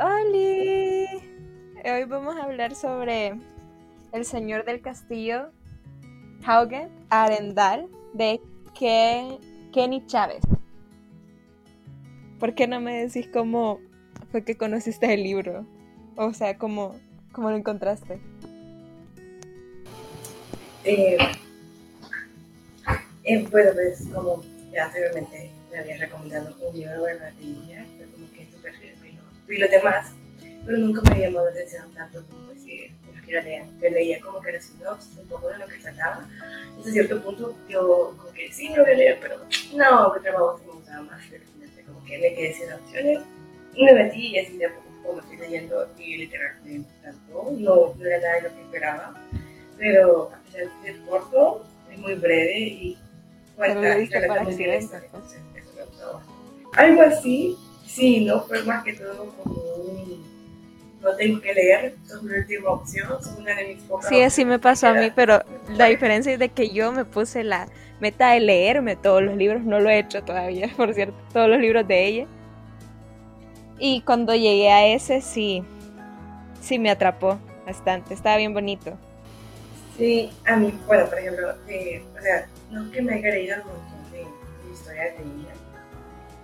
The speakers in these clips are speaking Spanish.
¡Holi! Hoy vamos a hablar sobre El Señor del Castillo, Haugen Arendal, de Kenny Chávez. ¿Por qué no me decís cómo fue que conociste el libro? O sea, cómo, cómo lo encontraste. Eh, eh, bueno, pues como ya anteriormente me había recomendado un libro de niña, pero como que súper y los demás, pero nunca me llamó la atención tanto como decir, que la leía, que leía como que era sinopsis, un poco de lo que trataba. Hasta cierto punto yo como que sí lo voy a leer, pero no, que trabajo me gustaba más, como que me quedé sin opciones. Y me metí y así de a poco, estoy leyendo y literalmente me encantó, no, no era nada de lo que esperaba, pero a pesar de ser corto, es muy breve y cuenta bien la historia, entonces eso me gustó Algo así, sí, no fue más que todo como un no tengo que leer, es mi última opción, es una de mis pocas Sí, así me pasó a mí, pero la diferencia es de que yo me puse la meta de leerme todos los libros, no lo he hecho todavía, por cierto, todos los libros de ella. Y cuando llegué a ese, sí, sí me atrapó bastante, estaba bien bonito. Sí, a mí, bueno, por ejemplo, eh, o sea, no es que me haya leído un montón de, de historias de ella,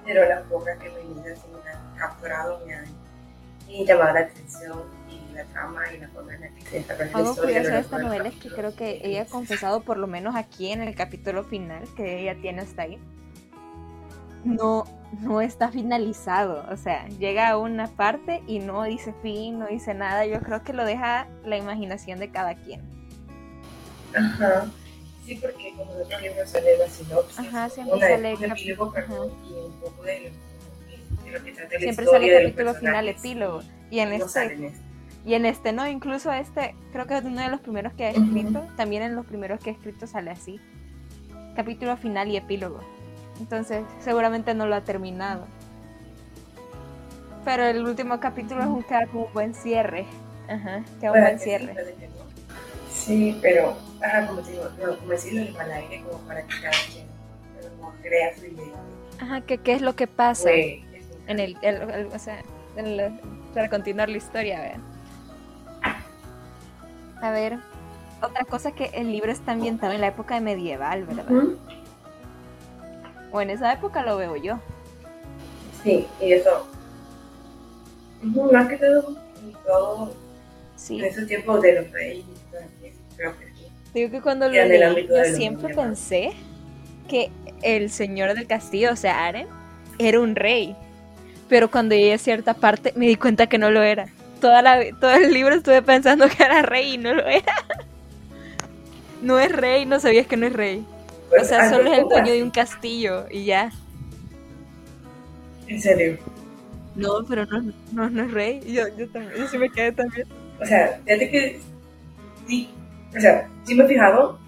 pero las pocas que me me han capturado, me han y llamado la atención y la trama y la forma en la que se desarrolla la Algo historia. curioso de esta novela es que creo que ella ha confesado, por lo menos aquí en el capítulo final que ella tiene hasta ahí, no, no está finalizado. O sea, llega a una parte y no dice fin, no dice nada. Yo creo que lo deja la imaginación de cada quien. Ajá. Sí, porque como en otros libros sale la sinopsis, Ajá, siempre una, sale un epílogo, perdón, y un poco de, de lo que trata Siempre sale los capítulo final, epílogo. Y en No este, en este. y en este no, incluso este, creo que es uno de los primeros que ha escrito. También en los primeros que ha escrito sale así. Capítulo final y epílogo. Entonces, seguramente no lo ha terminado. Pero el último capítulo es un como un buen cierre. Ajá, queda un buen que sí, Sí, pero, ajá, como te digo, no, como decirlo en al aire, como para que cada quien pero como crea su idea. Ajá, que qué es lo que pasa un- en el, el- el- o sea, en el- para continuar la historia, vean. A ver, otra cosa que el libro está ambientado en la época medieval, ¿verdad? O en esa época lo veo yo. Sí, y eso. Más que todo, todo Sí. en esos tiempos de los reyes, creo que sí. Digo que cuando lo leí, yo siempre pensé que el señor del castillo, o sea, Aren, era un rey. Pero cuando llegué a cierta parte me di cuenta que no lo era. Toda la, todo el libro estuve pensando que era rey y no lo era. No es rey, no sabías que no es rey. O Pues, sea, algo solo es el dueño de un castillo y ya. En serio. No, pero no, no, no es rey. Yo, yo también, yo sí me quedé también. O sea, fíjate que sí, o sea, sí me he fijado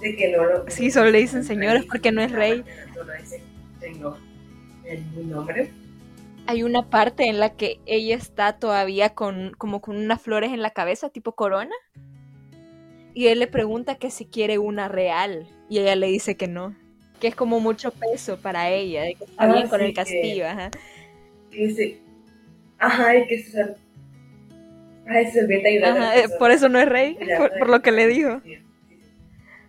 de que no lo. Sí, solo le dicen señores porque no es rey. Solo señor nombre. Hay una parte en la que ella está todavía con como con unas flores en la cabeza, tipo corona. Y él le pregunta que si quiere una real. Y ella le dice que no. Que es como mucho peso para ella, de que está Ah, bien con el castillo, ajá. Y dice, ajá, y que es el. Ajá, es Ajá, eh, por eso no es rey, Ya, por, por lo que le dijo.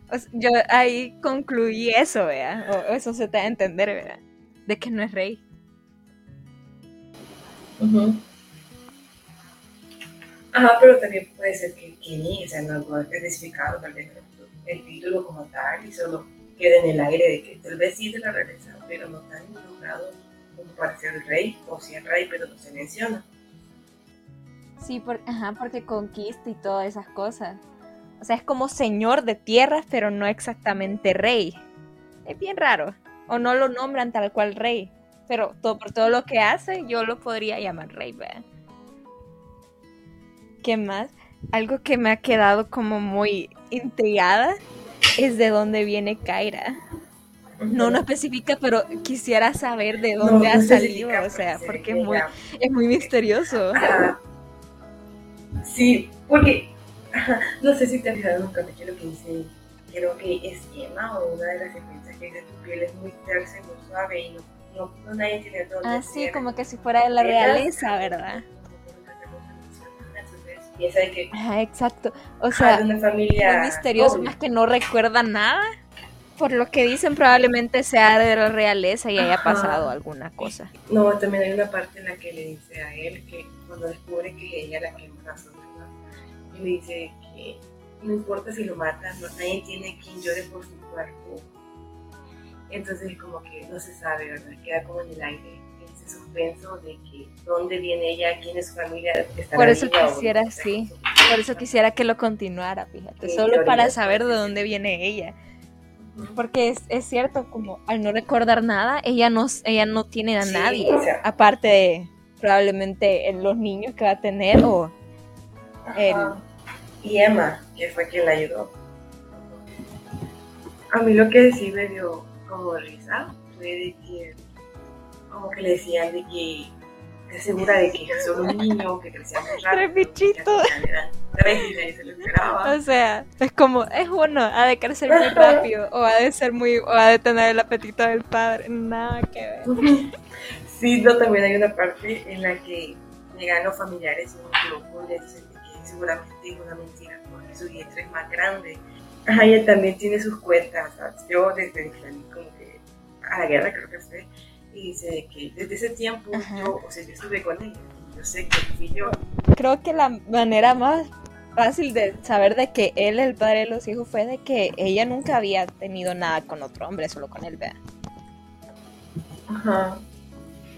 O sea, yo ahí concluí eso, vea. O eso se te da a entender, vea. De que no es rey. Ujú. Ajá, pero también puede ser que Kenny, o sea, no algo especificado, tal vez el título como tal, y solo quede en el aire de que tal vez sí es de la realeza, pero no tan involucrado como para ser el rey, o si es rey, pero no se menciona. Sí, por, ajá, porque conquista y todas esas cosas. O sea, es como señor de tierras, pero no exactamente rey. Es bien raro. O no lo nombran tal cual rey. Pero todo, por todo lo que hace, yo lo podría llamar rey, ¿verdad? ¿Qué más? Algo que me ha quedado como muy intrigada es de dónde viene Kaira. No, no especifica, pero quisiera saber de dónde no ha salido. O sea, porque es muy, ya. es muy misterioso. Ajá. Sí, porque no sé si te has fijado en un capítulo que dice, creo que es Emma o una de las secuencias que dice tu piel es muy tersa y muy suave y no, no, no nadie tiene dónde Ah, sí, ser". como que si fuera de la realeza, ¿verdad? piensa de que Ajá, exacto. O sea, una familia muy misterioso, más que no recuerda nada. Por lo que dicen, probablemente sea de la realeza y haya Ajá. pasado alguna cosa. No, también hay una parte en la que le dice a él que cuando descubre que es ella la que embarazó, ¿verdad? Y le dice que no importa si lo matan, no, nadie tiene quien llore por su cuerpo. Entonces como que no se sabe, ¿verdad? Queda como en el aire ese suspenso de que dónde viene ella, quién es su familia. Por eso quisiera, o sí. Por eso quisiera que lo continuara, fíjate. Sí, Solo para saber pues, de sí. dónde viene ella. Porque es, es cierto, como al no recordar nada, ella no, ella no tiene a Sí, nadie. o sea. Aparte de probablemente en los niños que va a tener o el... Y Emma, que fue quien la ayudó. A mí lo que sí me dio como risa fue de que, como que le decían de que, ¿estás segura de que solo un niño que crecía muy rápido? Tres bichitos. Que al final eran tres y nadie se lo esperaba. O sea, es como, es uno, ha de crecer muy rápido, o ha de ser muy, o ha de tener el apetito del padre, nada que ver. Sí, no, también hay una parte en la que llegan los familiares y un grupo y le dicen que seguramente es una mentira porque su vientre es más grande. Ajá, ella también tiene sus cuentas, ¿sabes? Yo desde como que a la guerra creo que fue, y dice que desde ese tiempo Ajá. yo, o sea, yo estuve con ella, yo sé que fui yo. Creo que la manera más fácil de saber de que él es el padre de los hijos fue de que ella nunca había tenido nada con otro hombre, solo con él, vea. Ajá.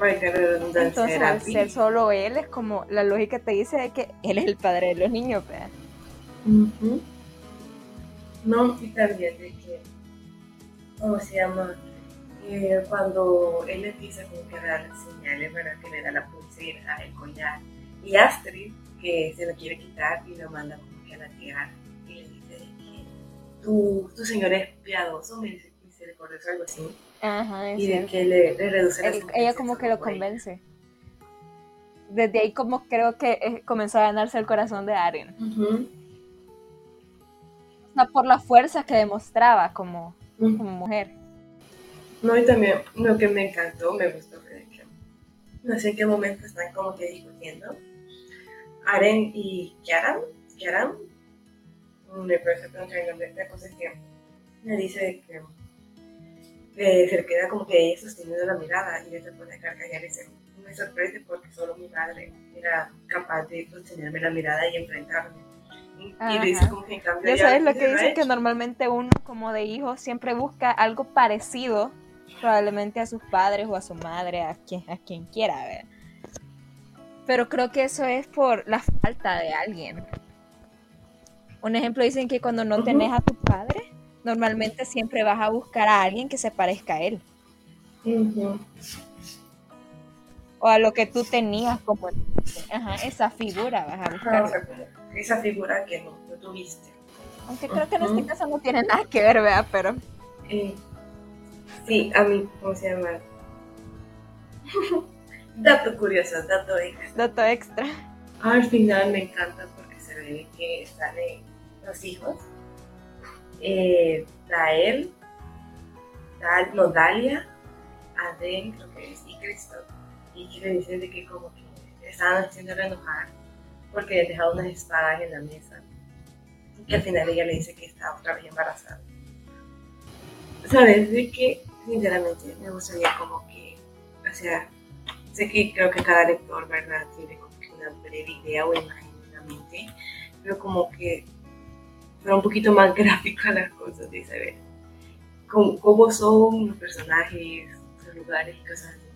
Entonces, al ser solo él, es como la lógica te dice de que él es el padre de los niños. Ujú. No, y también de que, ¿cómo se llama? Eh, cuando él empieza como que a dar señales, ¿verdad? Que le da la pulsera, el collar. Y Astrid, que se lo quiere quitar y lo manda como que a la tierra. Y le dice de que tu, tu señor es piadoso, me dice misericordioso, algo así. Ajá, Y de que le, le reduce la Él- sentencia ella como que lo convence. Desde ahí como creo que eh, comenzó a ganarse el corazón de Aren. Ujú, O sea, por la fuerza que demostraba como, mujer. No, y también lo que me encantó, me gustó fue de que no sé en qué momento están como que discutiendo. Aren y Kiaran, Kiaran, me parece que no la cosa es que me dice que eh, se le queda como que sosteniendo la mirada y ella se pone a carcajear y dice, me sorprende porque solo mi padre era capaz de sostenerme la mirada y enfrentarme. Y, le dice como que en cambio Ya sabes lo que dicen que normalmente uno como de hijo siempre busca algo parecido probablemente a sus padres o a su madre, a quien, a quien quiera, ver. Pero creo que eso es por la falta de alguien. Un ejemplo dicen que cuando no tenés a tu padre, normalmente siempre vas a buscar a alguien que se parezca a él. O a lo que tú tenías como ajá, esa figura vas a Ajá, buscar. esa figura que no, no tuviste. Aunque creo que en este caso no tiene nada que ver, ¿verdad? Pero Eh, sí, a mí, ¿cómo se llama? dato curioso, dato extra. dato extra. Al final me encanta porque se ve que salen los hijos. Eh, Dael, Dal, no, Dalia, Aden, creo que es, y Cristo. Y que dicen de que como que estaban haciéndolo enojar porque le dejado unas espadas en la mesa. Y al final ella le dice que está otra vez embarazada. ¿Sabes? De que sinceramente me gustaría como que, o sea, sé que creo que cada lector, ¿verdad? Tiene como que una breve idea o imagen en la mente, pero como que fuera un poquito más gráfica las cosas de saber cómo, cómo son los personajes, sus lugares y cosas así.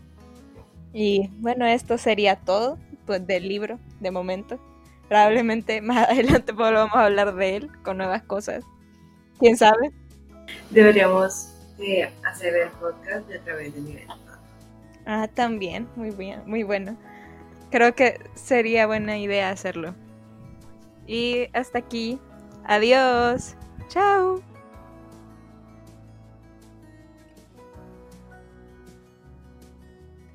Y bueno, esto sería todo pues, del libro de momento. Probablemente más adelante volvamos a hablar de él con nuevas cosas. ¿Quién sabe? Deberíamos de hacer el podcast de a través de nivel. Ah, también, muy bien, muy bueno. Creo que sería buena idea hacerlo. Y hasta aquí. Adiós. Chao.